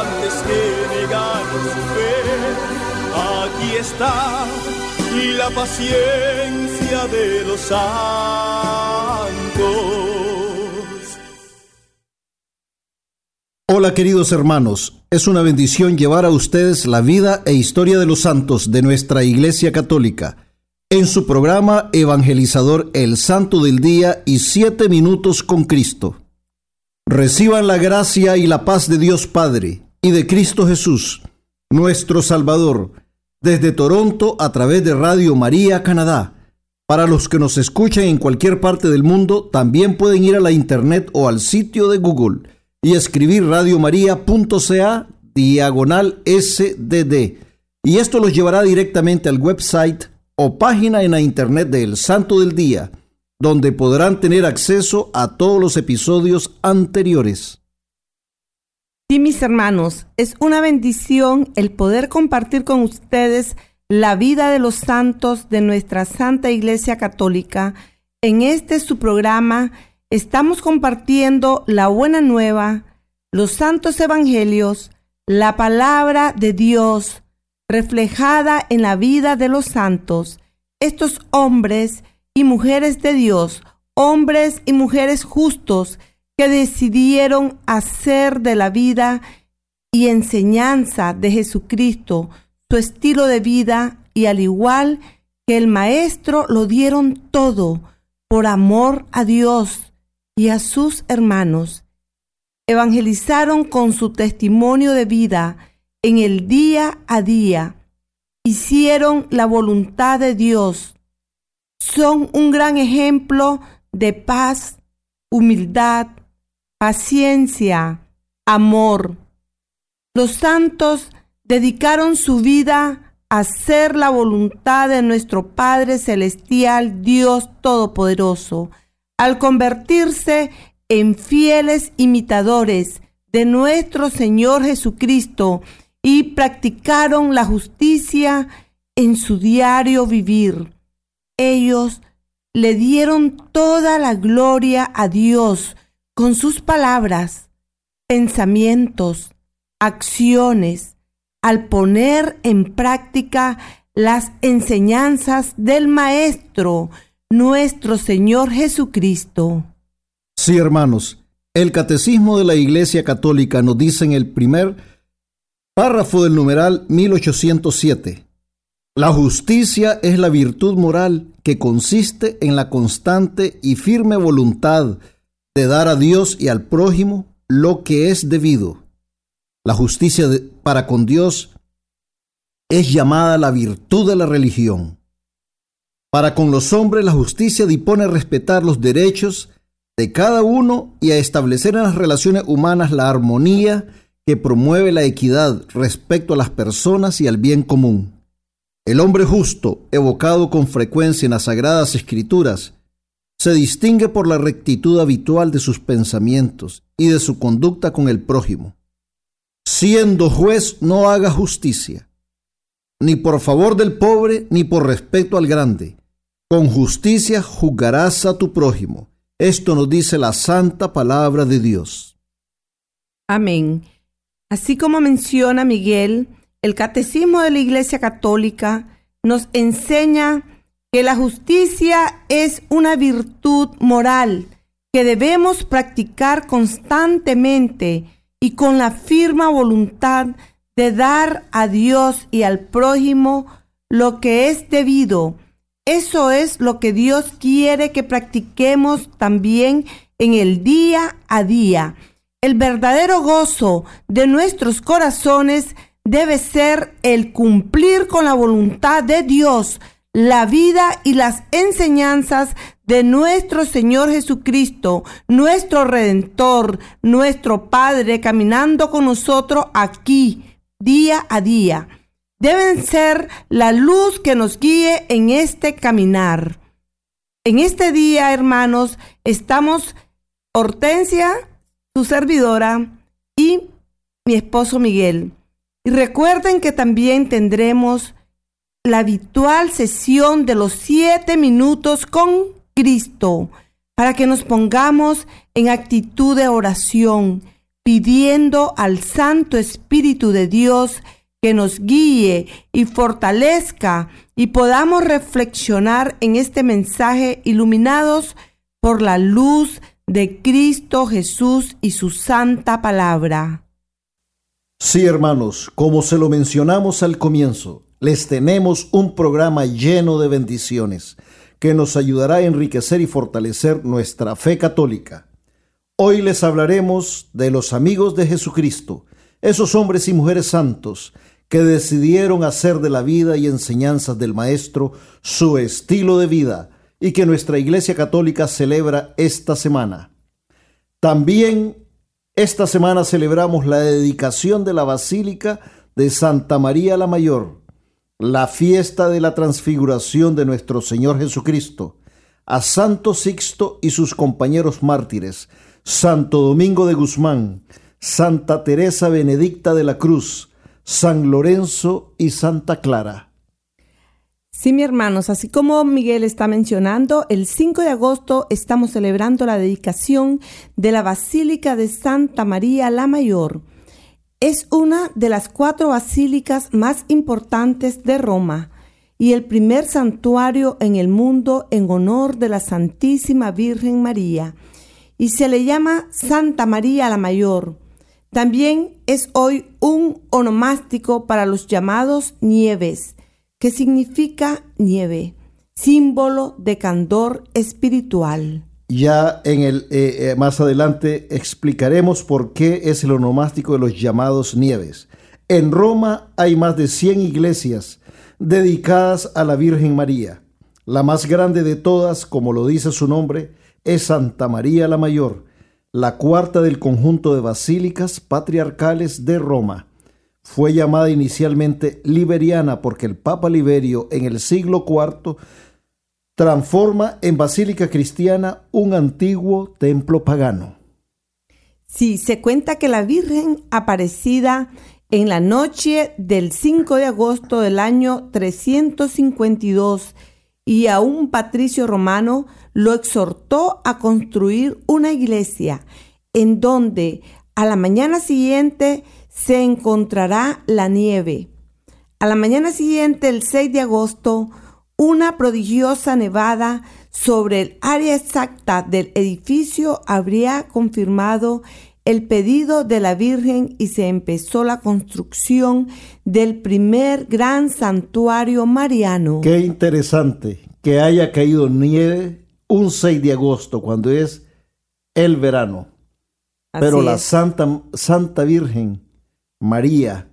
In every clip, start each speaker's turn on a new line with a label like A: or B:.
A: antes que negar su fe. Aquí está la paciencia de los santos.
B: Hola queridos hermanos, es una bendición llevar a ustedes la vida e historia de los santos de nuestra Iglesia Católica en su programa evangelizador El Santo del Día y Siete Minutos con Cristo. Reciban la gracia y la paz de Dios Padre y de Cristo Jesús, nuestro Salvador, desde Toronto a través de Radio María Canadá. Para los que nos escuchan en cualquier parte del mundo, también pueden ir a la internet o al sitio de Google y escribir radiomaria.ca diagonal SDD. Y esto los llevará directamente al website o página en la internet del Santo del Día, donde podrán tener acceso a todos los episodios anteriores.
C: Sí, mis hermanos, es una bendición el poder compartir con ustedes la vida de los santos de nuestra Santa Iglesia Católica. En este su programa estamos compartiendo la buena nueva, los santos evangelios, la palabra de Dios reflejada en la vida de los santos, estos hombres y mujeres de Dios, hombres y mujeres justos, que decidieron hacer de la vida y enseñanza de Jesucristo su estilo de vida y al igual que el Maestro lo dieron todo por amor a Dios y a sus hermanos. Evangelizaron con su testimonio de vida en el día a día. Hicieron la voluntad de Dios. Son un gran ejemplo de paz, humildad, paciencia, amor. Los santos dedicaron su vida a hacer la voluntad de nuestro Padre Celestial, Dios Todopoderoso, al convertirse en fieles imitadores de nuestro Señor Jesucristo y practicaron la justicia en su diario vivir. Ellos le dieron toda la gloria a Dios, con sus palabras, pensamientos, acciones, al poner en práctica las enseñanzas del Maestro, nuestro Señor Jesucristo.
B: Sí, hermanos, el Catecismo de la Iglesia Católica nos dice en el primer párrafo del numeral 1807, la justicia es la virtud moral que consiste en la constante y firme voluntad de dar a Dios y al prójimo lo que es debido. La justicia para con Dios es llamada la virtud de la religión. Para con los hombres la justicia dispone a respetar los derechos de cada uno y a establecer en las relaciones humanas la armonía que promueve la equidad respecto a las personas y al bien común. El hombre justo, evocado con frecuencia en las sagradas escrituras, se distingue por la rectitud habitual de sus pensamientos y de su conducta con el prójimo. Siendo juez no haga justicia, ni por favor del pobre, ni por respeto al grande. Con justicia juzgarás a tu prójimo. Esto nos dice la santa palabra de Dios.
C: Amén. Así como menciona Miguel, el Catecismo de la Iglesia Católica nos enseña que la justicia es una virtud moral que debemos practicar constantemente y con la firma voluntad de dar a Dios y al prójimo lo que es debido. Eso es lo que Dios quiere que practiquemos también en el día a día. El verdadero gozo de nuestros corazones debe ser el cumplir con la voluntad de Dios, la vida y las enseñanzas de nuestro Señor Jesucristo, nuestro Redentor, nuestro Padre, caminando con nosotros aquí día a día. Deben ser la luz que nos guíe en este caminar. En este día, hermanos, estamos Hortensia, su servidora, y mi esposo Miguel. Y recuerden que también tendremos la habitual sesión de los siete minutos con Cristo para que nos pongamos en actitud de oración, pidiendo al Santo Espíritu de Dios que nos guíe y fortalezca y podamos reflexionar en este mensaje iluminados por la luz de Cristo Jesús y su santa palabra.
B: Sí, hermanos, como se lo mencionamos al comienzo, les tenemos un programa lleno de bendiciones que nos ayudará a enriquecer y fortalecer nuestra fe católica. Hoy les hablaremos de los amigos de Jesucristo, esos hombres y mujeres santos que decidieron hacer de la vida y enseñanzas del Maestro su estilo de vida y que nuestra Iglesia Católica celebra esta semana. También esta semana celebramos la dedicación de la Basílica de Santa María la Mayor, la fiesta de la transfiguración de nuestro Señor Jesucristo, a Santo Sixto y sus compañeros mártires, Santo Domingo de Guzmán, Santa Teresa Benedicta de la Cruz, San Lorenzo y Santa Clara.
C: Sí, mi hermanos, así como Miguel está mencionando, el 5 de agosto estamos celebrando la dedicación de la Basílica de Santa María la Mayor. Es una de las cuatro basílicas más importantes de Roma y el primer santuario en el mundo en honor de la Santísima Virgen María, y se le llama Santa María la Mayor. También es hoy un onomástico para los llamados nieves que significa nieve, símbolo de candor espiritual.
B: Ya en el eh, eh, más adelante explicaremos por qué es el onomástico de los llamados nieves. En Roma hay más de 100 iglesias dedicadas a la Virgen María. La más grande de todas, como lo dice su nombre, es Santa María la Mayor, la cuarta del conjunto de basílicas patriarcales de Roma. Fue llamada inicialmente Liberiana porque el Papa Liberio en el siglo IV transforma en basílica cristiana un antiguo templo pagano.
C: Sí, se cuenta que la Virgen aparecida en la noche del 5 de agosto del año 352 y a un patricio romano lo exhortó a construir una iglesia en donde a la mañana siguiente se encontrará la nieve. A la mañana siguiente, el 6 de agosto, una prodigiosa nevada sobre el área exacta del edificio habría confirmado el pedido de la Virgen y se empezó la construcción del primer gran santuario mariano.
B: Qué interesante que haya caído nieve un 6 de agosto, cuando es el verano. Pero la Santa, Santa Virgen María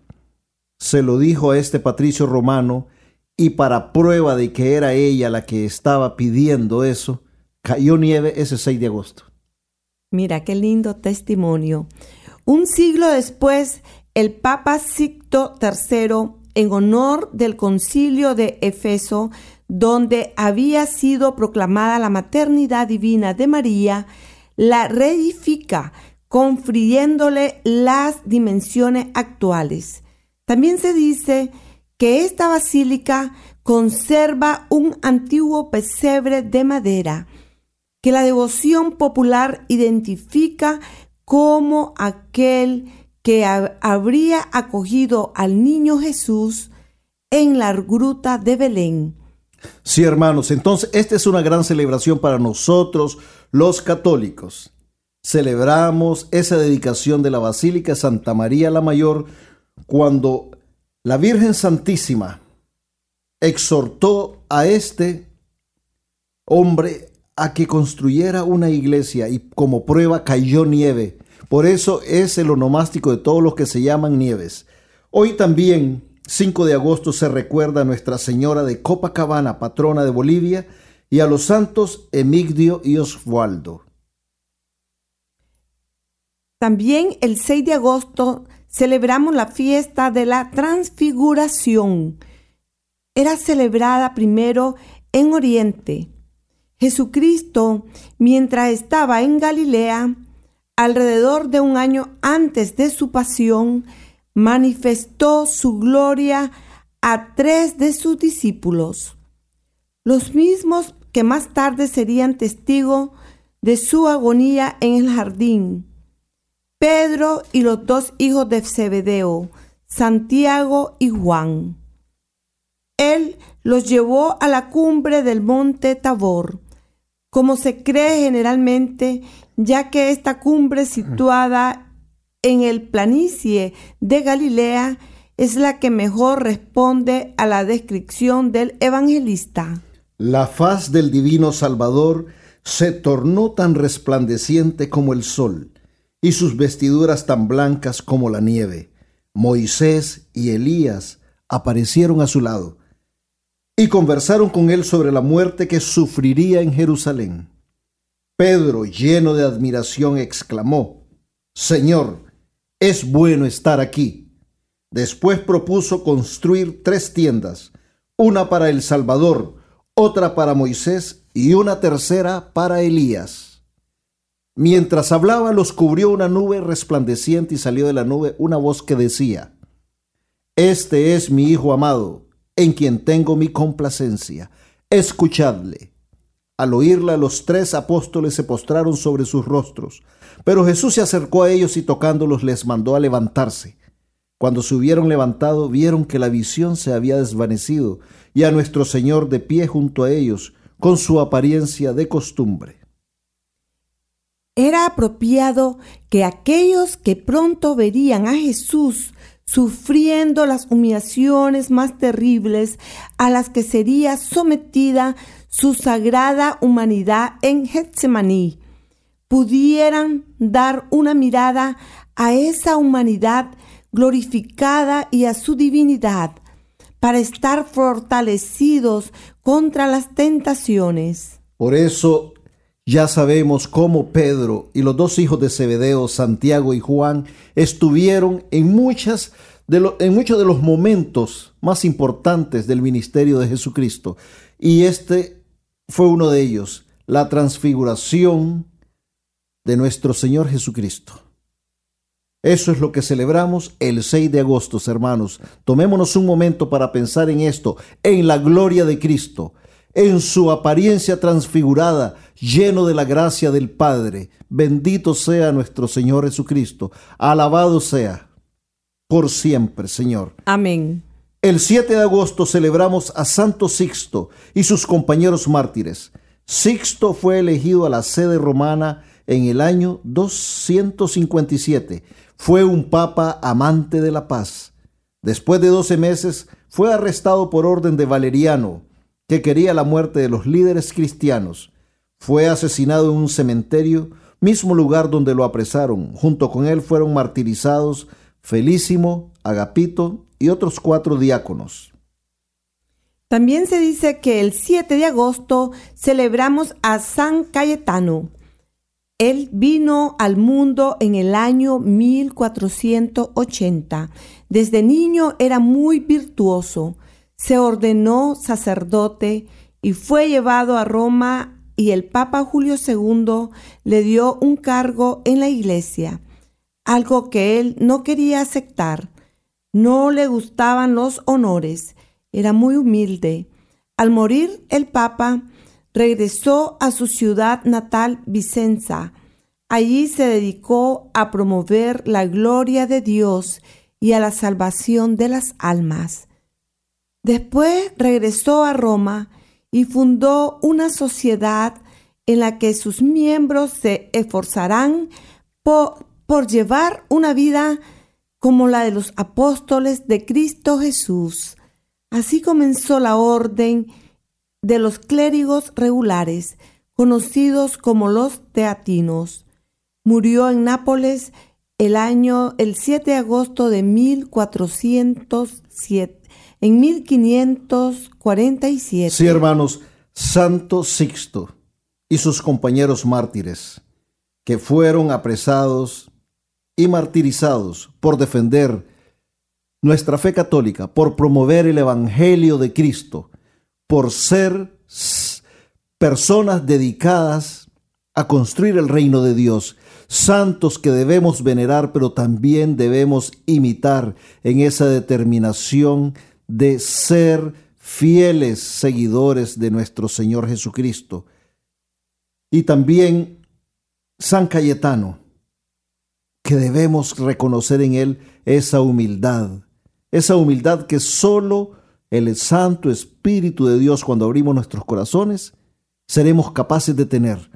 B: se lo dijo a este patricio romano y para prueba de que era ella la que estaba pidiendo eso, cayó nieve ese 6 de agosto.
C: Mira, qué lindo testimonio. Un siglo después, el Papa Sicto III, en honor del concilio de Efeso, donde había sido proclamada la maternidad divina de María, la reedifica confriéndole las dimensiones actuales. También se dice que esta basílica conserva un antiguo pesebre de madera que la devoción popular identifica como aquel que habría acogido al niño Jesús en la gruta de Belén.
B: Sí, hermanos, entonces esta es una gran celebración para nosotros los católicos. celebramos esa dedicación de la Basílica Santa María la Mayor cuando la Virgen Santísima exhortó a este hombre a que construyera una iglesia y como prueba cayó nieve. Por eso es el onomástico de todos los que se llaman nieves. Hoy también, 5 de agosto, se recuerda a Nuestra Señora de Copacabana, patrona de Bolivia, y a los santos Emigdio y Osvaldo.
C: También el 6 de agosto celebramos la fiesta de la transfiguración. Era celebrada primero en Oriente. Jesucristo, mientras estaba en Galilea, alrededor de un año antes de su pasión, manifestó su gloria a tres de sus discípulos, los mismos que más tarde serían testigos de su agonía en el jardín. Pedro y los dos hijos de Zebedeo, Santiago y Juan. Él los llevó a la cumbre del monte Tabor, como se cree generalmente, ya que esta cumbre situada en el planicie de Galilea es la que mejor responde a la descripción del evangelista.
B: La faz del divino Salvador se tornó tan resplandeciente como el sol y sus vestiduras tan blancas como la nieve. Moisés y Elías aparecieron a su lado y conversaron con él sobre la muerte que sufriría en Jerusalén. Pedro, lleno de admiración, exclamó, Señor, es bueno estar aquí. Después propuso construir tres tiendas, una para el Salvador, otra para Moisés y una tercera para Elías. Mientras hablaba, los cubrió una nube resplandeciente y salió de la nube una voz que decía, Este es mi Hijo amado, en quien tengo mi complacencia. Escuchadle. Al oírla, los tres apóstoles se postraron sobre sus rostros, pero Jesús se acercó a ellos y tocándolos les mandó a levantarse. Cuando se hubieron levantado, vieron que la visión se había desvanecido y a nuestro Señor de pie junto a ellos, con su apariencia de costumbre.
C: Era apropiado que aquellos que pronto verían a Jesús sufriendo las humillaciones más terribles a las que sería sometida su sagrada humanidad en Getsemaní, pudieran dar una mirada a esa humanidad glorificada y a su divinidad, para estar fortalecidos contra las tentaciones.
B: Por eso ya sabemos cómo Pedro y los dos hijos de Zebedeo, Santiago y Juan, estuvieron en, muchas de en muchos de los momentos más importantes del ministerio de Jesucristo. Y este fue uno de ellos, la transfiguración de nuestro Señor Jesucristo. Eso es lo que celebramos el 6 de agosto, hermanos. Tomémonos un momento para pensar en esto, en la gloria de Cristo en su apariencia transfigurada, lleno de la gracia del Padre. Bendito sea nuestro Señor Jesucristo. Alabado sea por siempre, Señor.
C: Amén.
B: El 7 de agosto celebramos a Santo Sixto y sus compañeros mártires. Sixto fue elegido a la sede romana en el año 257. Fue un papa amante de la paz. Después de 12 meses fue arrestado por orden de Valeriano que quería la muerte de los líderes cristianos. Fue asesinado en un cementerio, mismo lugar donde lo apresaron. Junto con él fueron martirizados Felísimo, Agapito y otros cuatro diáconos.
C: También se dice que el 7 de agosto celebramos a San Cayetano. Él vino al mundo en el año 1480. Desde niño era muy virtuoso se ordenó sacerdote y fue llevado a Roma y el Papa Julio II le dio un cargo en la iglesia, algo que él no quería aceptar. No le gustaban los honores, era muy humilde. Al morir el Papa, regresó a su ciudad natal, Vicenza. Allí se dedicó a promover la gloria de Dios y a la salvación de las almas. Después regresó a Roma y fundó una sociedad en la que sus miembros se esforzarán por, llevar una vida como la de los apóstoles de Cristo Jesús. Así comenzó la orden de los clérigos regulares, conocidos como los teatinos. Murió en Nápoles el año el 7 de agosto de 1407 en 1547.
B: Sí, hermanos, Santo Sixto y sus compañeros mártires, que fueron apresados y martirizados por defender nuestra fe católica, por promover el Evangelio de Cristo, por ser personas dedicadas a construir el reino de Dios, santos que debemos venerar, pero también debemos imitar en esa determinación de ser fieles seguidores de nuestro Señor Jesucristo. Y también San Cayetano, que debemos reconocer en él esa humildad, esa humildad que solo el Santo Espíritu de Dios cuando abrimos nuestros corazones seremos capaces de tener.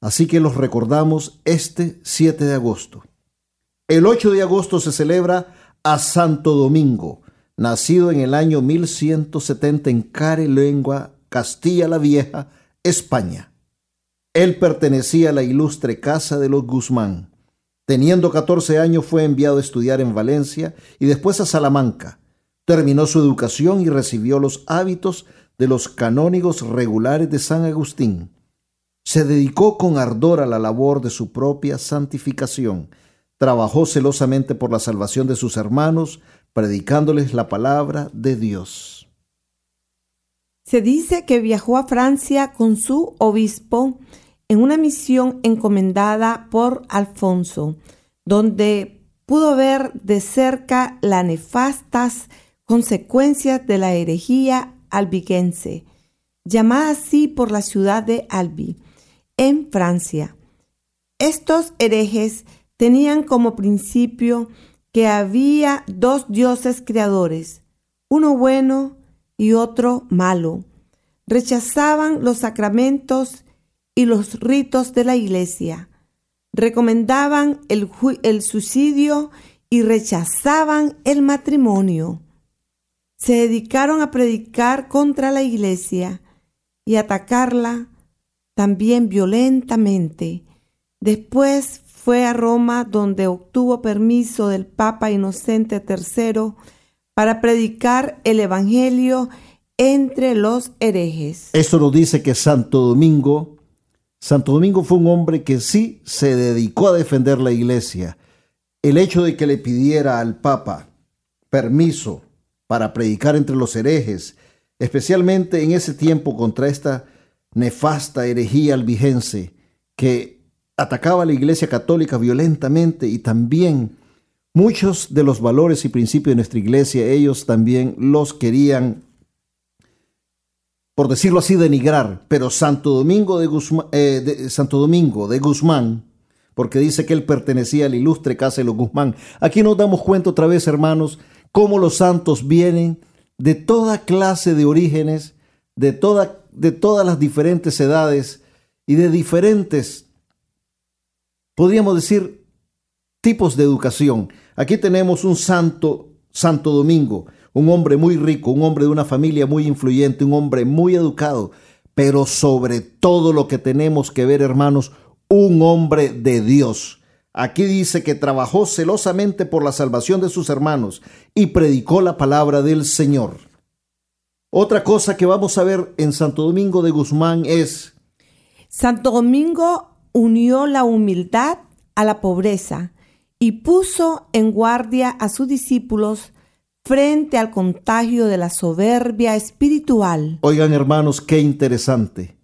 B: Así que los recordamos este 7 de agosto. El 8 de agosto se celebra a Santo Domingo, nacido en el año 1170 en Carelengua, Castilla la Vieja, España. Él pertenecía a la ilustre casa de los Guzmán. Teniendo 14 años fue enviado a estudiar en Valencia y después a Salamanca. Terminó su educación y recibió los hábitos de los canónigos regulares de San Agustín. Se dedicó con ardor a la labor de su propia santificación. Trabajó celosamente por la salvación de sus hermanos, predicándoles la palabra de Dios.
C: Se dice que viajó a Francia con su obispo en una misión encomendada por Alfonso, donde pudo ver de cerca las nefastas consecuencias de la herejía albigense, llamada así por la ciudad de Albi, en Francia. Estos herejes tenían como principio que había dos dioses creadores, uno bueno y otro malo. Rechazaban los sacramentos y los ritos de la iglesia. Recomendaban el, el suicidio y rechazaban el matrimonio. Se dedicaron a predicar contra la iglesia y atacarla también violentamente. Después fue a Roma donde obtuvo permiso del Papa Inocente III para predicar el Evangelio entre los herejes.
B: Esto nos dice que Santo Domingo, Santo Domingo fue un hombre que sí se dedicó a defender la iglesia. El hecho de que le pidiera al Papa permiso para predicar entre los herejes, especialmente en ese tiempo contra esta nefasta herejía albigense que atacaba a la Iglesia Católica violentamente y también muchos de los valores y principios de nuestra Iglesia, ellos también los querían, por decirlo así, denigrar. Pero Santo Domingo de Guzmán, eh, Santo Domingo de Guzmán, porque dice que él pertenecía a la ilustre casa de Guzmán. Aquí nos damos cuenta otra vez, hermanos, cómo los santos vienen de toda clase de orígenes, de, toda, de todas las diferentes edades y de diferentes podríamos decir, tipos de educación. Aquí tenemos un santo, Santo Domingo, un hombre muy rico, un hombre de una familia muy influyente, un hombre muy educado, pero sobre todo lo que tenemos que ver, hermanos, un hombre de Dios. Aquí dice que trabajó celosamente por la salvación de sus hermanos y predicó la palabra del Señor. Otra cosa que vamos a ver en Santo Domingo de Guzmán es...
C: Santo Domingo unió la humildad a la pobreza y puso en guardia a sus discípulos frente al contagio de la soberbia espiritual.
B: Oigan hermanos, qué interesante.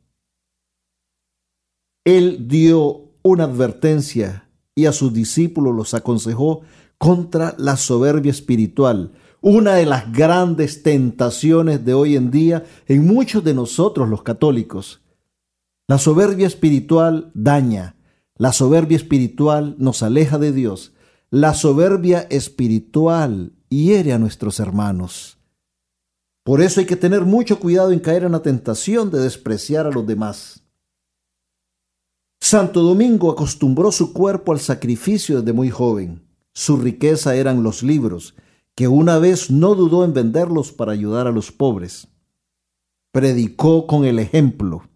B: Él dio una advertencia y a sus discípulos los aconsejó contra la soberbia espiritual, una de las grandes tentaciones de hoy en día en muchos de nosotros los católicos. La soberbia espiritual daña, la soberbia espiritual nos aleja de Dios, la soberbia espiritual hiere a nuestros hermanos. Por eso hay que tener mucho cuidado en caer en la tentación de despreciar a los demás. Santo Domingo acostumbró su cuerpo al sacrificio desde muy joven. Su riqueza eran los libros, que una vez no dudó en venderlos para ayudar a los pobres. Predicó con el ejemplo,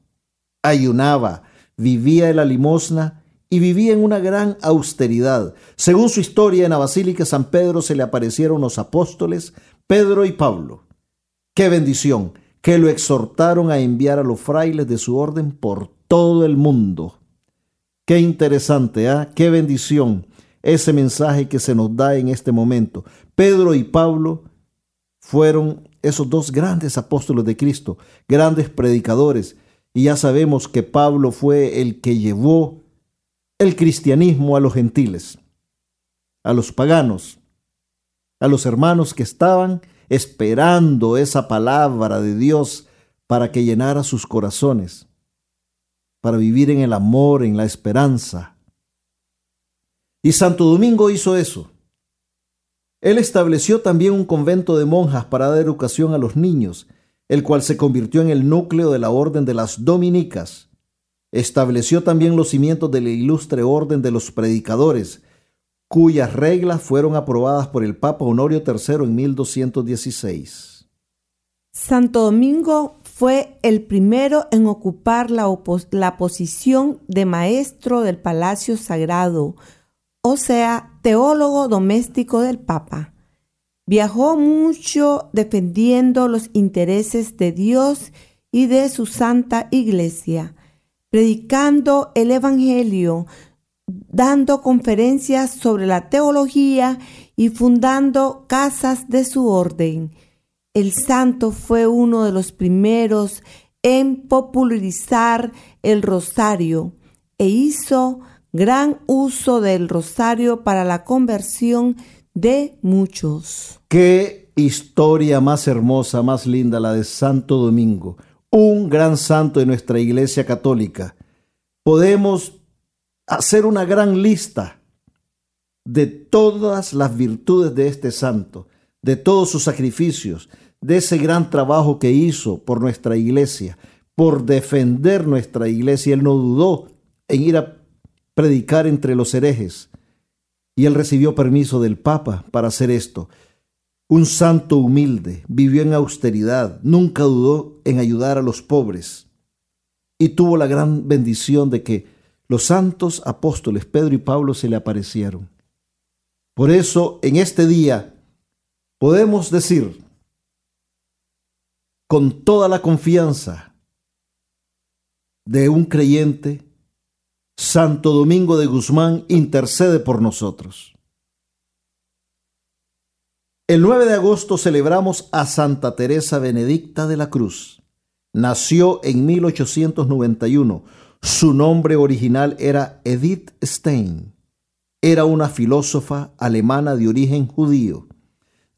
B: ayunaba, vivía de la limosna y vivía en una gran austeridad. Según su historia, en la Basílica San Pedro se le aparecieron los apóstoles Pedro y Pablo. ¡Qué bendición! Que lo exhortaron a enviar a los frailes de su orden por todo el mundo. Qué interesante, ¿ah? Qué bendición ese mensaje que se nos da en este momento. Pedro y Pablo fueron esos dos grandes apóstoles de Cristo, grandes predicadores. Y ya sabemos que Pablo fue el que llevó el cristianismo a los gentiles, a los paganos, a los hermanos que estaban esperando esa palabra de Dios para que llenara sus corazones para vivir en el amor, en la esperanza. Y Santo Domingo hizo eso. Él estableció también un convento de monjas para dar educación a los niños, el cual se convirtió en el núcleo de la orden de las dominicas. Estableció también los cimientos de la ilustre orden de los predicadores, cuyas reglas fueron aprobadas por el Papa Honorio III en 1216.
C: Santo Domingo fue el primero en ocupar la, la, posición de maestro del Palacio Sagrado, o sea, teólogo doméstico del Papa. Viajó mucho defendiendo los intereses de Dios y de su Santa Iglesia, predicando el Evangelio, dando conferencias sobre la teología y fundando casas de su orden. El santo fue uno de los primeros en popularizar el rosario e hizo gran uso del rosario para la conversión de muchos.
B: Qué historia más hermosa, más linda la de Santo Domingo, un gran santo de nuestra Iglesia Católica. Podemos hacer una gran lista de todas las virtudes de este santo, de todos sus sacrificios, de ese gran trabajo que hizo por nuestra iglesia, por defender nuestra iglesia. Él no dudó en ir a predicar entre los herejes. Y él recibió permiso del Papa para hacer esto. Un santo humilde, vivió en austeridad, nunca dudó en ayudar a los pobres. Y tuvo la gran bendición de que los santos apóstoles Pedro y Pablo se le aparecieron. Por eso, en este día, podemos decir, con toda la confianza de un creyente, Santo Domingo de Guzmán intercede por nosotros. El 9 de agosto celebramos a Santa Teresa Benedicta de la Cruz. Nació en 1891. Su nombre original era Edith Stein. Era una filósofa alemana de origen judío.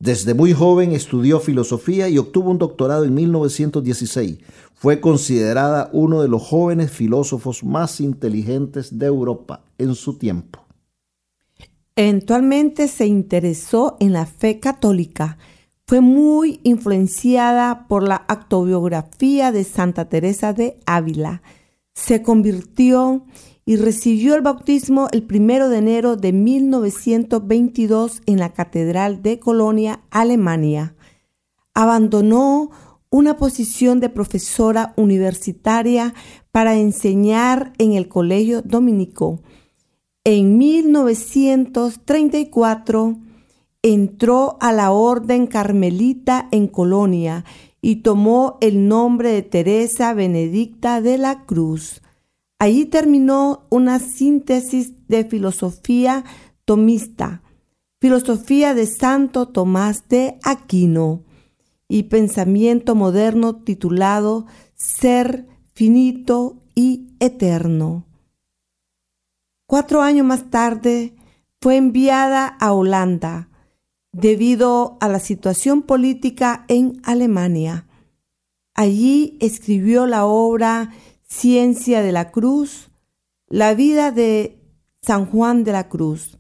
B: Desde muy joven estudió filosofía y obtuvo un doctorado en 1916. Fue considerada uno de los jóvenes filósofos más inteligentes de Europa en su tiempo.
C: Eventualmente se interesó en la fe católica. Fue muy influenciada por la autobiografía de Santa Teresa de Ávila. Se convirtió y recibió el bautismo el primero de enero de 1922 en la Catedral de Colonia, Alemania. Abandonó una posición de profesora universitaria para enseñar en el Colegio Dominico. En 1934 entró a la Orden Carmelita en Colonia y tomó el nombre de Teresa Benedicta de la Cruz. Allí terminó una síntesis de filosofía tomista, filosofía de Santo Tomás de Aquino y pensamiento moderno titulado Ser finito y eterno. Cuatro años más tarde fue enviada a Holanda debido a la situación política en Alemania. Allí escribió la obra Ciencia de la Cruz, la vida de San Juan de la Cruz.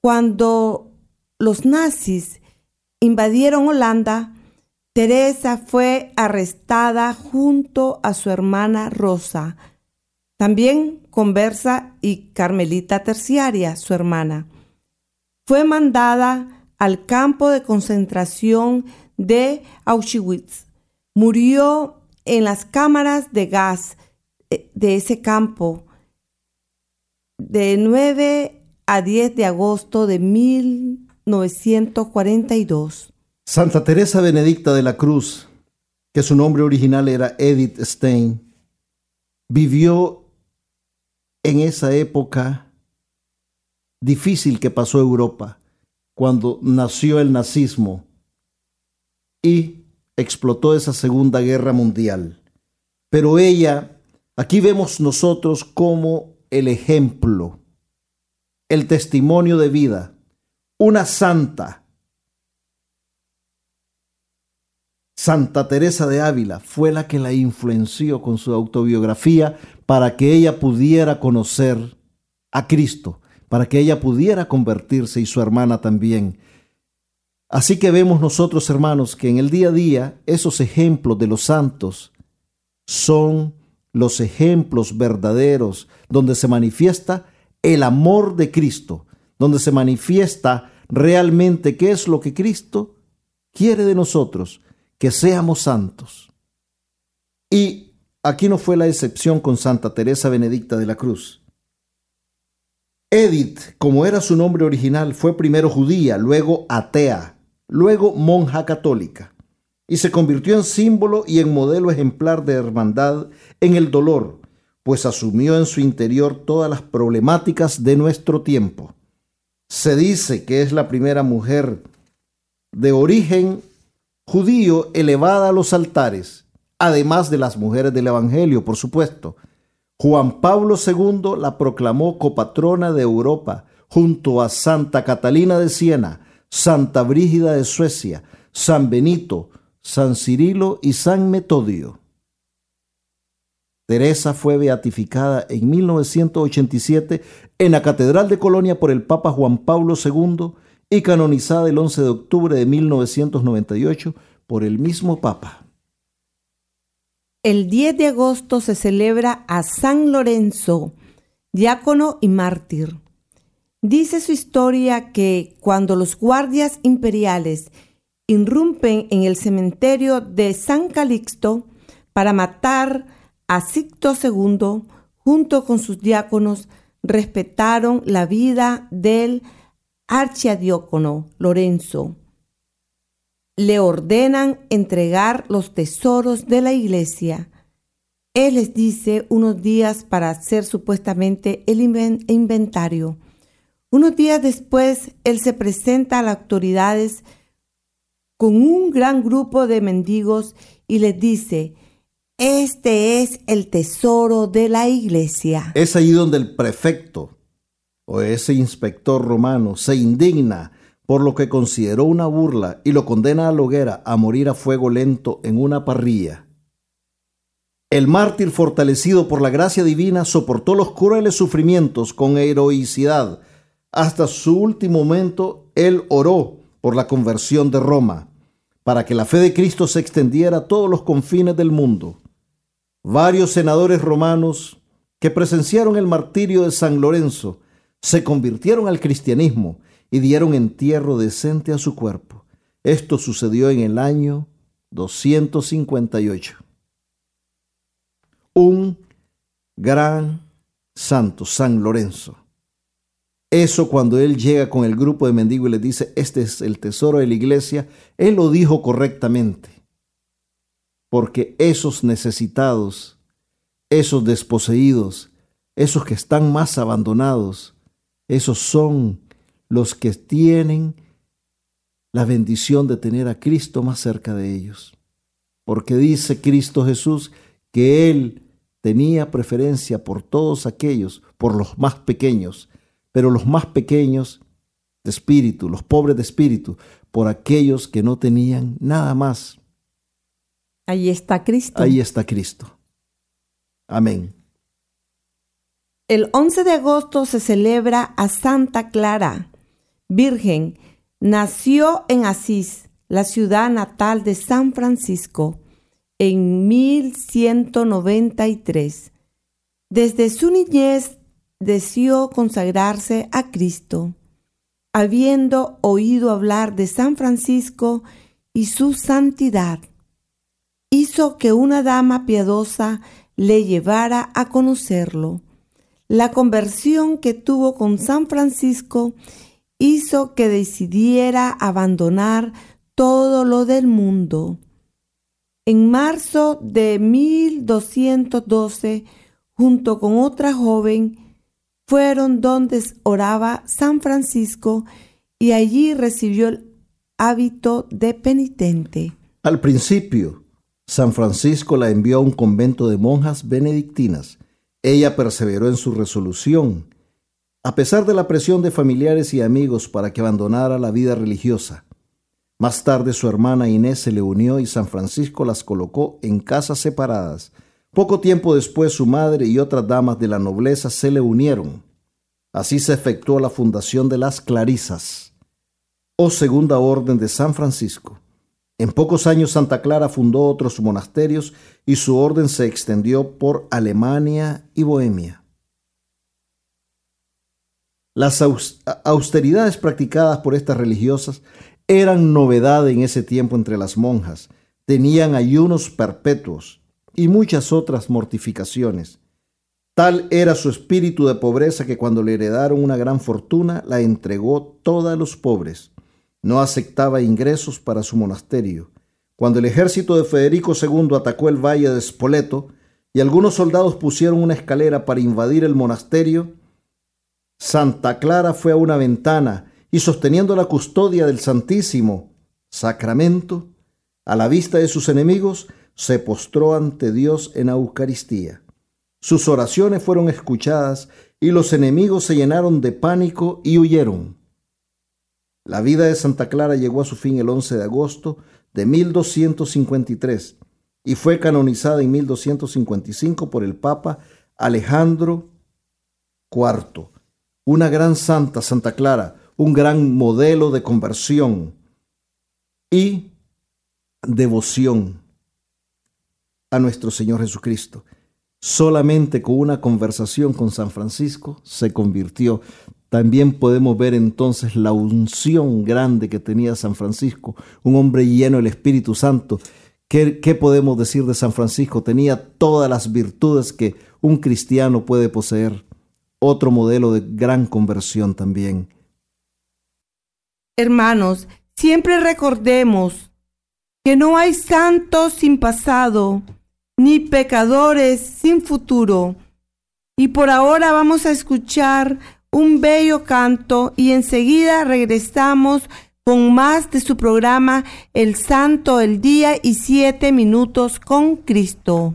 C: Cuando los nazis invadieron Holanda, Teresa fue arrestada junto a su hermana Rosa. También conversa y Carmelita Terciaria, su hermana. Fue mandada al campo de concentración de Auschwitz. Murió en las cámaras de gas eh, de ese campo de 9 a 10 de agosto de 1942.
B: Santa Teresa Benedicta de la Cruz, que su nombre original era Edith Stein, vivió en esa época difícil que pasó Europa, cuando nació el nazismo y explotó esa Segunda Guerra Mundial. Pero ella, aquí vemos nosotros como el ejemplo, el testimonio de vida, una santa. Santa Teresa de Ávila fue la que la influenció con su autobiografía para que ella pudiera conocer a Cristo, para que ella pudiera convertirse y su hermana también. Así que vemos nosotros, hermanos, que en el día a día esos ejemplos de los santos son los ejemplos verdaderos donde se manifiesta el amor de Cristo, donde se manifiesta realmente qué es lo que Cristo quiere de nosotros, que seamos santos. Y aquí no fue la excepción con Santa Teresa Benedicta de la Cruz. Edith, como era su nombre original, fue primero judía, luego atea, luego monja católica, y se convirtió en símbolo y en modelo ejemplar de hermandad en el dolor, pues asumió en su interior todas las problemáticas de nuestro tiempo. Se dice que es la primera mujer de origen judío elevada a los altares, además de las mujeres del Evangelio, por supuesto. Juan Pablo II la proclamó copatrona de Europa, junto a Santa Catalina de Siena, Santa Brígida de Suecia, San Benito, San Cirilo y San Metodio. Teresa fue beatificada en 1987 en la Catedral de Colonia por el Papa Juan Pablo II y canonizada el 11 de octubre de 1998 por el mismo Papa.
C: El 10 de agosto se celebra a San Lorenzo, diácono y mártir. Dice su historia que cuando los guardias imperiales irrumpen en el cementerio de San Calixto para matar a Sicto II, junto con sus diáconos, respetaron la vida del archidiácono Lorenzo. Le ordenan entregar los tesoros de la iglesia. Él les dice unos días para hacer supuestamente el inventario. Unos días después, él se presenta a las autoridades con un gran grupo de mendigos y les dice, este es el tesoro de la iglesia.
B: Es allí donde el prefecto o ese inspector romano se indigna por lo que consideró una burla y lo condena a la hoguera a morir a fuego lento en una parrilla. El mártir, fortalecido por la gracia divina, soportó los crueles sufrimientos con heroicidad. Hasta su último momento, él oró por la conversión de Roma, para que la fe de Cristo se extendiera a todos los confines del mundo. Varios senadores romanos que presenciaron el martirio de San Lorenzo se convirtieron al cristianismo y dieron entierro decente a su cuerpo. Esto sucedió en el año 258. Un gran santo, San Lorenzo. Eso cuando él llega con el grupo de mendigos y les dice, este es el tesoro de la iglesia, él lo dijo correctamente porque esos necesitados, esos desposeídos, esos que están más abandonados, esos son los que tienen la bendición de tener a Cristo más cerca de ellos. Porque dice Cristo Jesús que Él tenía preferencia por todos aquellos, por los más pequeños, pero los más pequeños de espíritu, los pobres de espíritu, por aquellos que no tenían nada más
C: Ahí está Cristo.
B: Ahí está Cristo. Amén.
C: El 11 de agosto se celebra a Santa Clara, Virgen. Nació en Asís, la ciudad natal de San Francisco, en 1193. Desde su niñez deseó consagrarse a Cristo. Habiendo oído hablar de San Francisco y su santidad, hizo que una dama piadosa le llevara a conocerlo. La conversión que tuvo con San Francisco hizo que decidiera abandonar todo lo del mundo. En marzo de 1212, junto con otra joven, fueron donde oraba San Francisco y allí recibió el hábito de penitente.
B: Al principio, San Francisco la envió a un convento de monjas benedictinas. Ella perseveró en su resolución, a pesar de la presión de familiares y amigos para que abandonara la vida religiosa. Más tarde su hermana Inés se le unió y San Francisco las colocó en casas separadas. Poco tiempo después su madre y otras damas de la nobleza se le unieron. Así se efectuó la fundación de las Clarisas, o Segunda Orden de San Francisco. En pocos años Santa Clara fundó otros monasterios y su orden se extendió por Alemania y Bohemia. Las austeridades practicadas por estas religiosas eran novedad en ese tiempo entre las monjas. Tenían ayunos perpetuos y muchas otras mortificaciones. Tal era su espíritu de pobreza que cuando le heredaron una gran fortuna la entregó toda a los pobres no aceptaba ingresos para su monasterio. Cuando el ejército de Federico II atacó el valle de Spoleto y algunos soldados pusieron una escalera para invadir el monasterio, Santa Clara fue a una ventana y sosteniendo la custodia del Santísimo Sacramento, a la vista de sus enemigos, se postró ante Dios en Eucaristía. Sus oraciones fueron escuchadas y los enemigos se llenaron de pánico y huyeron. La vida de Santa Clara llegó a su fin el 11 de agosto de 1253 y fue canonizada en 1255 por el Papa Alejandro IV. Una gran santa, Santa Clara, un gran modelo de conversión y devoción a nuestro Señor Jesucristo. Solamente con una conversación con San Francisco se convirtió. También podemos ver entonces la unción grande que tenía San Francisco, un hombre lleno del Espíritu Santo. ¿Qué, podemos decir de San Francisco? Tenía todas las virtudes que un cristiano puede poseer. Otro modelo de gran conversión también.
C: Hermanos, siempre recordemos que no hay santos sin pasado, ni pecadores sin futuro. Y por ahora vamos a escuchar un bello canto y enseguida regresamos con más de su programa El Santo, el Día y Siete Minutos con Cristo.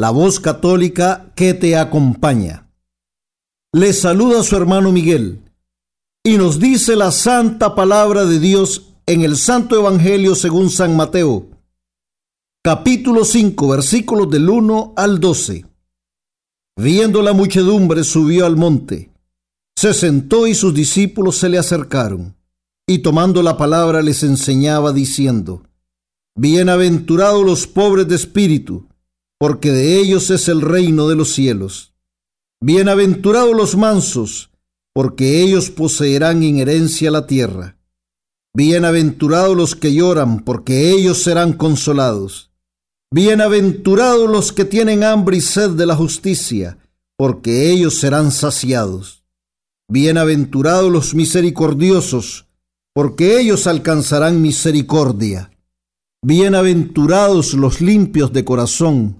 B: la voz católica que te acompaña. Le saluda su hermano Miguel y nos dice la santa palabra de Dios en el Santo Evangelio según San Mateo, capítulo 5, versículos del 1 al 12. Viendo la muchedumbre, subió al monte, se sentó y sus discípulos se le acercaron, y tomando la palabra les enseñaba diciendo, Bienaventurados los pobres de espíritu, porque de ellos es el reino de los cielos. Bienaventurados los mansos, porque ellos poseerán en herencia la tierra. Bienaventurados los que lloran, porque ellos serán consolados. Bienaventurados los que tienen hambre y sed de la justicia, porque ellos serán saciados. Bienaventurados los misericordiosos, porque ellos alcanzarán misericordia. Bienaventurados los limpios de corazón,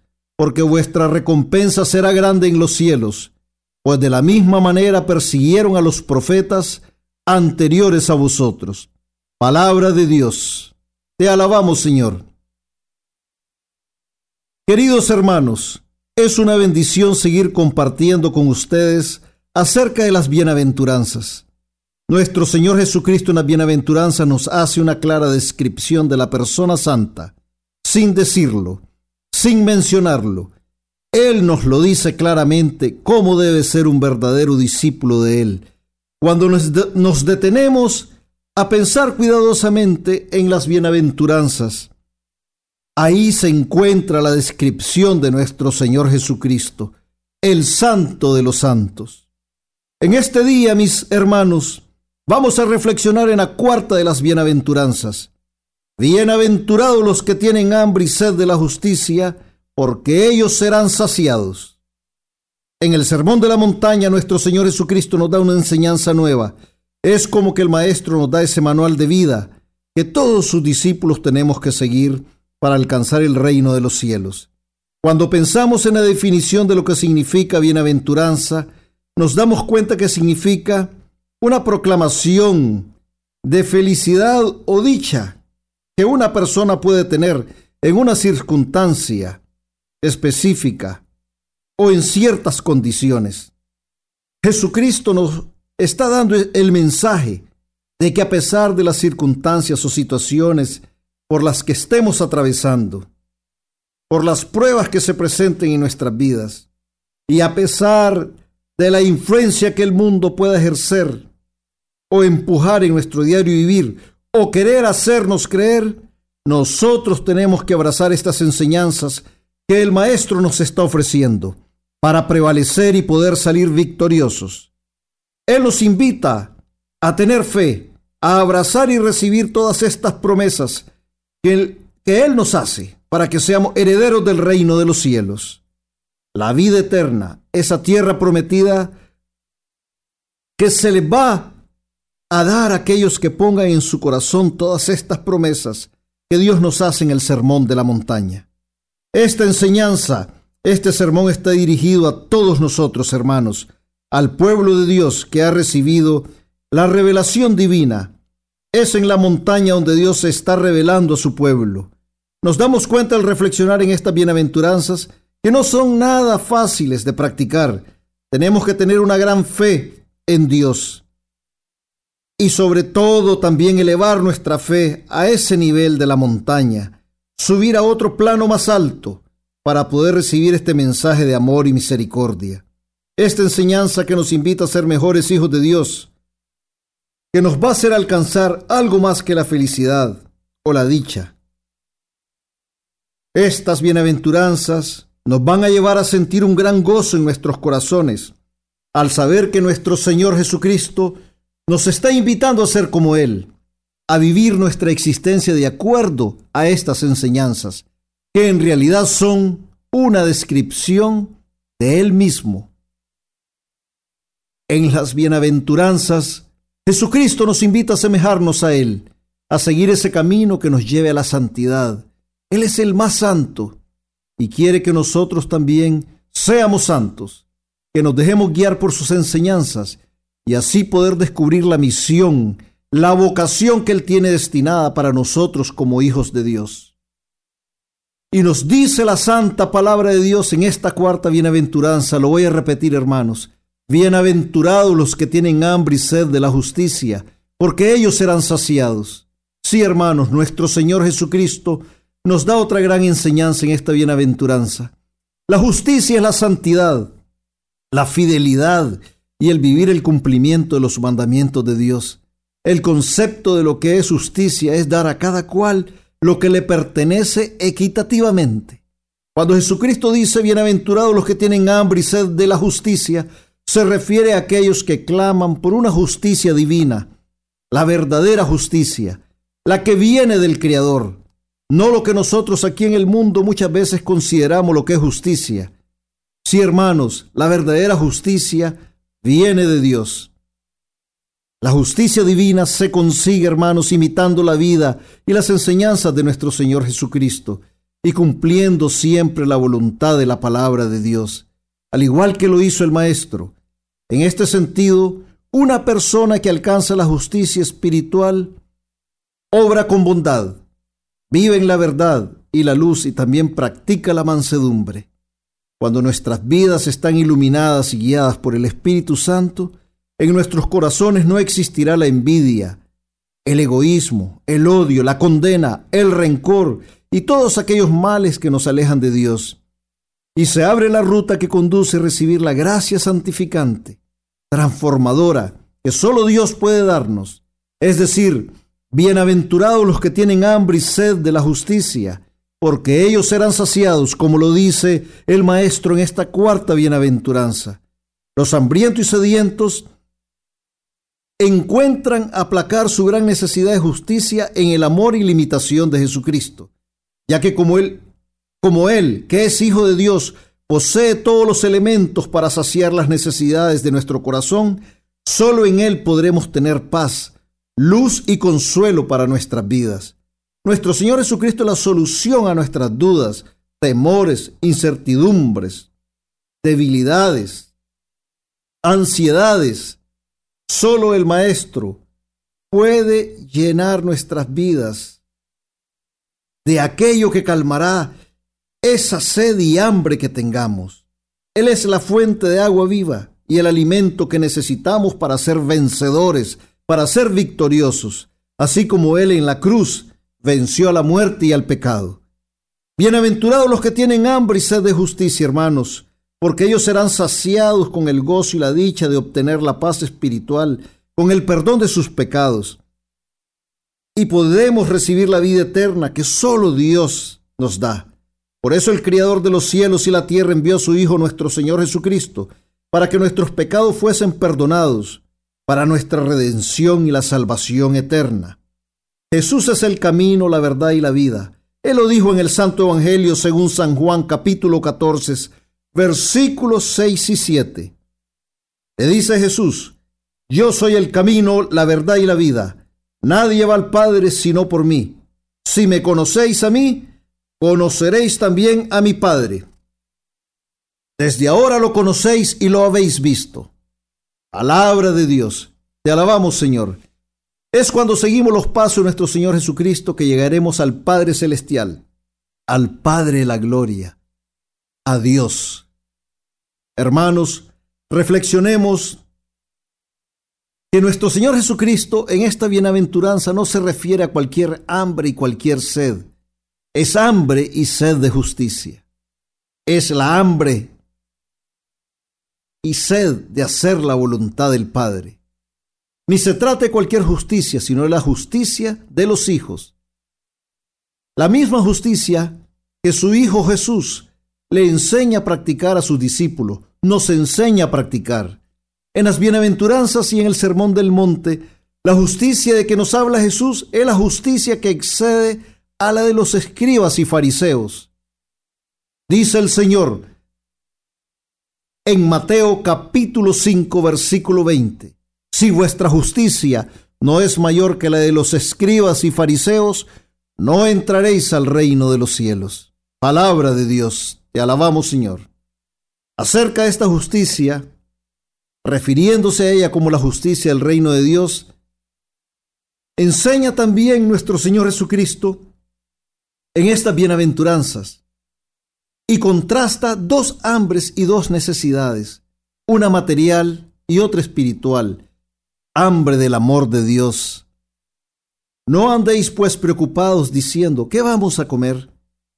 B: porque vuestra recompensa será grande en los cielos, pues de la misma manera persiguieron a los profetas anteriores a vosotros. Palabra de Dios. Te alabamos, Señor. Queridos hermanos, es una bendición seguir compartiendo con ustedes acerca de las bienaventuranzas. Nuestro Señor Jesucristo en la bienaventuranza nos hace una clara descripción de la persona santa, sin decirlo, sin mencionarlo. Él nos lo dice claramente cómo debe ser un verdadero discípulo de Él. Cuando nos, detenemos a pensar cuidadosamente en las bienaventuranzas, ahí se encuentra la descripción de nuestro Señor Jesucristo, el santo de los santos. En este día, mis hermanos, vamos a reflexionar en la cuarta de las bienaventuranzas, Bienaventurados los que tienen hambre y sed de la justicia, porque ellos serán saciados. En el Sermón de la Montaña nuestro Señor Jesucristo nos da una enseñanza nueva. Es como que el Maestro nos da ese manual de vida que todos sus discípulos tenemos que seguir para alcanzar el reino de los cielos. Cuando pensamos en la definición de lo que significa bienaventuranza, nos damos cuenta que significa una proclamación de felicidad o dicha que una persona puede tener en una circunstancia específica o en ciertas condiciones. Jesucristo nos está dando el mensaje de que a pesar de las circunstancias o situaciones por las que estemos atravesando, por las pruebas que se presenten en nuestras vidas, y a pesar de la influencia que el mundo pueda ejercer o empujar en nuestro diario vivir o querer hacernos creer, nosotros tenemos que abrazar estas enseñanzas que el Maestro nos está ofreciendo para prevalecer y poder salir victoriosos. Él nos invita a tener fe, a abrazar y recibir todas estas promesas que Él, que él nos hace para que seamos herederos del reino de los cielos. La vida eterna, esa tierra prometida que se le va a dar a aquellos que pongan en su corazón todas estas promesas que Dios nos hace en el sermón de la montaña. Esta enseñanza, este sermón está dirigido a todos nosotros, hermanos, al pueblo de Dios que ha recibido la revelación divina. Es en la montaña donde Dios se está revelando a su pueblo. Nos damos cuenta al reflexionar en estas bienaventuranzas que no son nada fáciles de practicar. Tenemos que tener una gran fe en Dios y sobre todo también elevar nuestra fe a ese nivel de la montaña, subir a otro plano más alto, para poder recibir este mensaje de amor y misericordia. Esta enseñanza que nos invita a ser mejores hijos de Dios, que nos va a hacer alcanzar algo más que la felicidad o la dicha. Estas bienaventuranzas nos van a llevar a sentir un gran gozo en nuestros corazones al saber que nuestro Señor Jesucristo nos está invitando a ser como Él, a vivir nuestra existencia de acuerdo a estas enseñanzas, que en realidad son una descripción de Él mismo. En las bienaventuranzas, Jesucristo nos invita a asemejarnos a Él, a seguir ese camino que nos lleve a la santidad. Él es el más santo y quiere que nosotros también seamos santos, que nos dejemos guiar por sus enseñanzas y así poder descubrir la misión, la vocación que Él tiene destinada para nosotros como hijos de Dios. Y nos dice la santa palabra de Dios en esta cuarta bienaventuranza, lo voy a repetir hermanos, bienaventurados los que tienen hambre y sed de la justicia, porque ellos serán saciados. Sí, hermanos, nuestro Señor Jesucristo nos da otra gran enseñanza en esta bienaventuranza. La justicia es la santidad, la fidelidad y el vivir el cumplimiento de los mandamientos de Dios. El concepto de lo que es justicia es dar a cada cual lo que le pertenece equitativamente. Cuando Jesucristo dice bienaventurados los que tienen hambre y sed de la justicia, se refiere a aquellos que claman por una justicia divina, la verdadera justicia, la que viene del Creador, no lo que nosotros aquí en el mundo muchas veces consideramos lo que es justicia. Sí, hermanos, la verdadera justicia viene de Dios. La justicia divina se consigue, hermanos, imitando la vida y las enseñanzas de nuestro Señor Jesucristo y cumpliendo siempre la voluntad de la palabra de Dios, al igual que lo hizo el Maestro. En este sentido, una persona que alcanza la justicia espiritual obra con bondad, vive en la verdad y la luz y también practica la mansedumbre. Cuando nuestras vidas están iluminadas y guiadas por el Espíritu Santo, en nuestros corazones no existirá la envidia, el egoísmo, el odio, la condena, el rencor y todos aquellos males que nos alejan de Dios. Y se abre la ruta que conduce a recibir la gracia santificante, transformadora, que solo Dios puede darnos. Es decir, bienaventurados los que tienen hambre y sed de la justicia, porque ellos serán saciados, como lo dice el Maestro en esta cuarta bienaventuranza. Los hambrientos y sedientos encuentran aplacar su gran necesidad de justicia en el amor y limitación de Jesucristo, ya que como él, como él, que es hijo de Dios, posee todos los elementos para saciar las necesidades de nuestro corazón, solo en él podremos tener paz, luz y consuelo para nuestras vidas. Nuestro Señor Jesucristo es la solución a nuestras dudas, temores, incertidumbres, debilidades, ansiedades. Solo el Maestro puede llenar nuestras vidas de aquello que calmará esa sed y hambre que tengamos. Él es la fuente de agua viva y el alimento que necesitamos para ser vencedores, para ser victoriosos, así como Él en la cruz venció a la muerte y al pecado. Bienaventurados los que tienen hambre y sed de justicia, hermanos, porque ellos serán saciados con el gozo y la dicha de obtener la paz espiritual, con el perdón de sus pecados. Y podemos recibir la vida eterna que solo Dios nos da. Por eso el Criador de los cielos y la tierra envió a su Hijo nuestro Señor Jesucristo, para que nuestros pecados fuesen perdonados, para nuestra redención y la salvación eterna. Jesús es el camino, la verdad y la vida. Él lo dijo en el Santo Evangelio según San Juan capítulo 14, versículos 6 y 7. Le dice Jesús, yo soy el camino, la verdad y la vida. Nadie va al Padre sino por mí. Si me conocéis a mí, conoceréis también a mi Padre. Desde ahora lo conocéis y lo habéis visto. Palabra de Dios. Te alabamos, Señor. Es cuando seguimos los pasos de nuestro Señor Jesucristo que llegaremos al Padre Celestial, al Padre la Gloria, a Dios. Hermanos, reflexionemos que nuestro Señor Jesucristo en esta bienaventuranza no se refiere a cualquier hambre y cualquier sed. Es hambre y sed de justicia. es la hambre y sed de hacer la voluntad del Padre. Ni se trata de cualquier justicia, sino de la justicia de los hijos. La misma justicia que su Hijo Jesús le enseña a practicar a sus discípulos, nos enseña a practicar. En las bienaventuranzas y en el sermón del monte, la justicia de que nos habla Jesús es la justicia que excede a la de los escribas y fariseos. Dice el Señor en Mateo capítulo 5 versículo 20, si vuestra justicia no es mayor que la de los escribas y fariseos, no entraréis al reino de los cielos. Palabra de Dios, te alabamos Señor. Acerca esta justicia, refiriéndose a ella como la justicia del reino de Dios, enseña también nuestro Señor Jesucristo en estas bienaventuranzas y contrasta dos hambres y dos necesidades, una material y otra espiritual, hambre del amor de Dios. No andéis pues preocupados diciendo, ¿qué vamos a comer?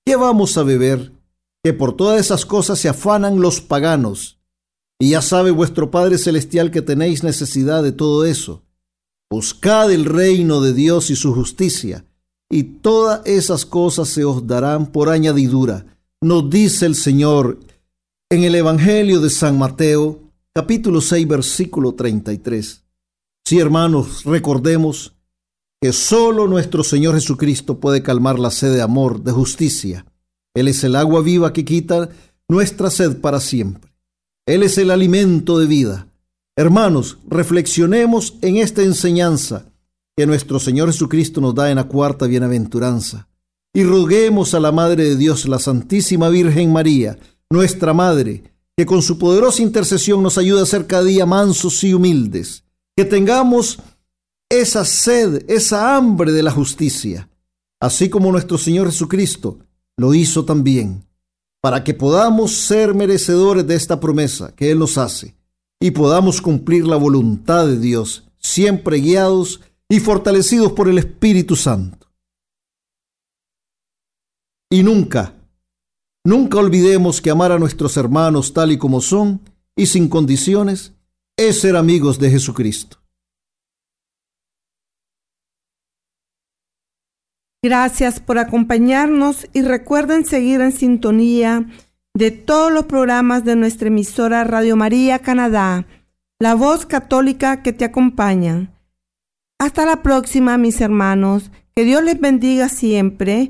B: ¿Qué vamos a beber? que por todas esas cosas se afanan los paganos. Y ya sabe vuestro Padre Celestial que tenéis necesidad de todo eso. Buscad el reino de Dios y su justicia, y todas esas cosas se os darán por añadidura. Nos dice el Señor en el Evangelio de San Mateo, capítulo 6, versículo 33. Sí, hermanos, recordemos que solo nuestro Señor Jesucristo puede calmar la sed de amor, de justicia él es el agua viva que quita nuestra sed para siempre. Él es el alimento de vida. Hermanos, reflexionemos en esta enseñanza que nuestro Señor Jesucristo nos da en la cuarta bienaventuranza. Y roguemos a la Madre de Dios, la Santísima Virgen María, nuestra Madre, que con su poderosa intercesión nos ayude a ser cada día mansos y humildes, que tengamos esa sed, esa hambre de la justicia, así como nuestro Señor Jesucristo lo hizo también, para que podamos ser merecedores de esta promesa que Él nos hace y podamos cumplir la voluntad de Dios, siempre guiados y fortalecidos por el Espíritu Santo. Y nunca, nunca olvidemos que amar a nuestros hermanos tal y como son y sin condiciones es ser amigos de Jesucristo.
C: Gracias por acompañarnos y recuerden seguir en sintonía de todos los programas de nuestra emisora Radio María Canadá, la voz católica que te acompaña. Hasta la próxima, mis hermanos. Que Dios les bendiga siempre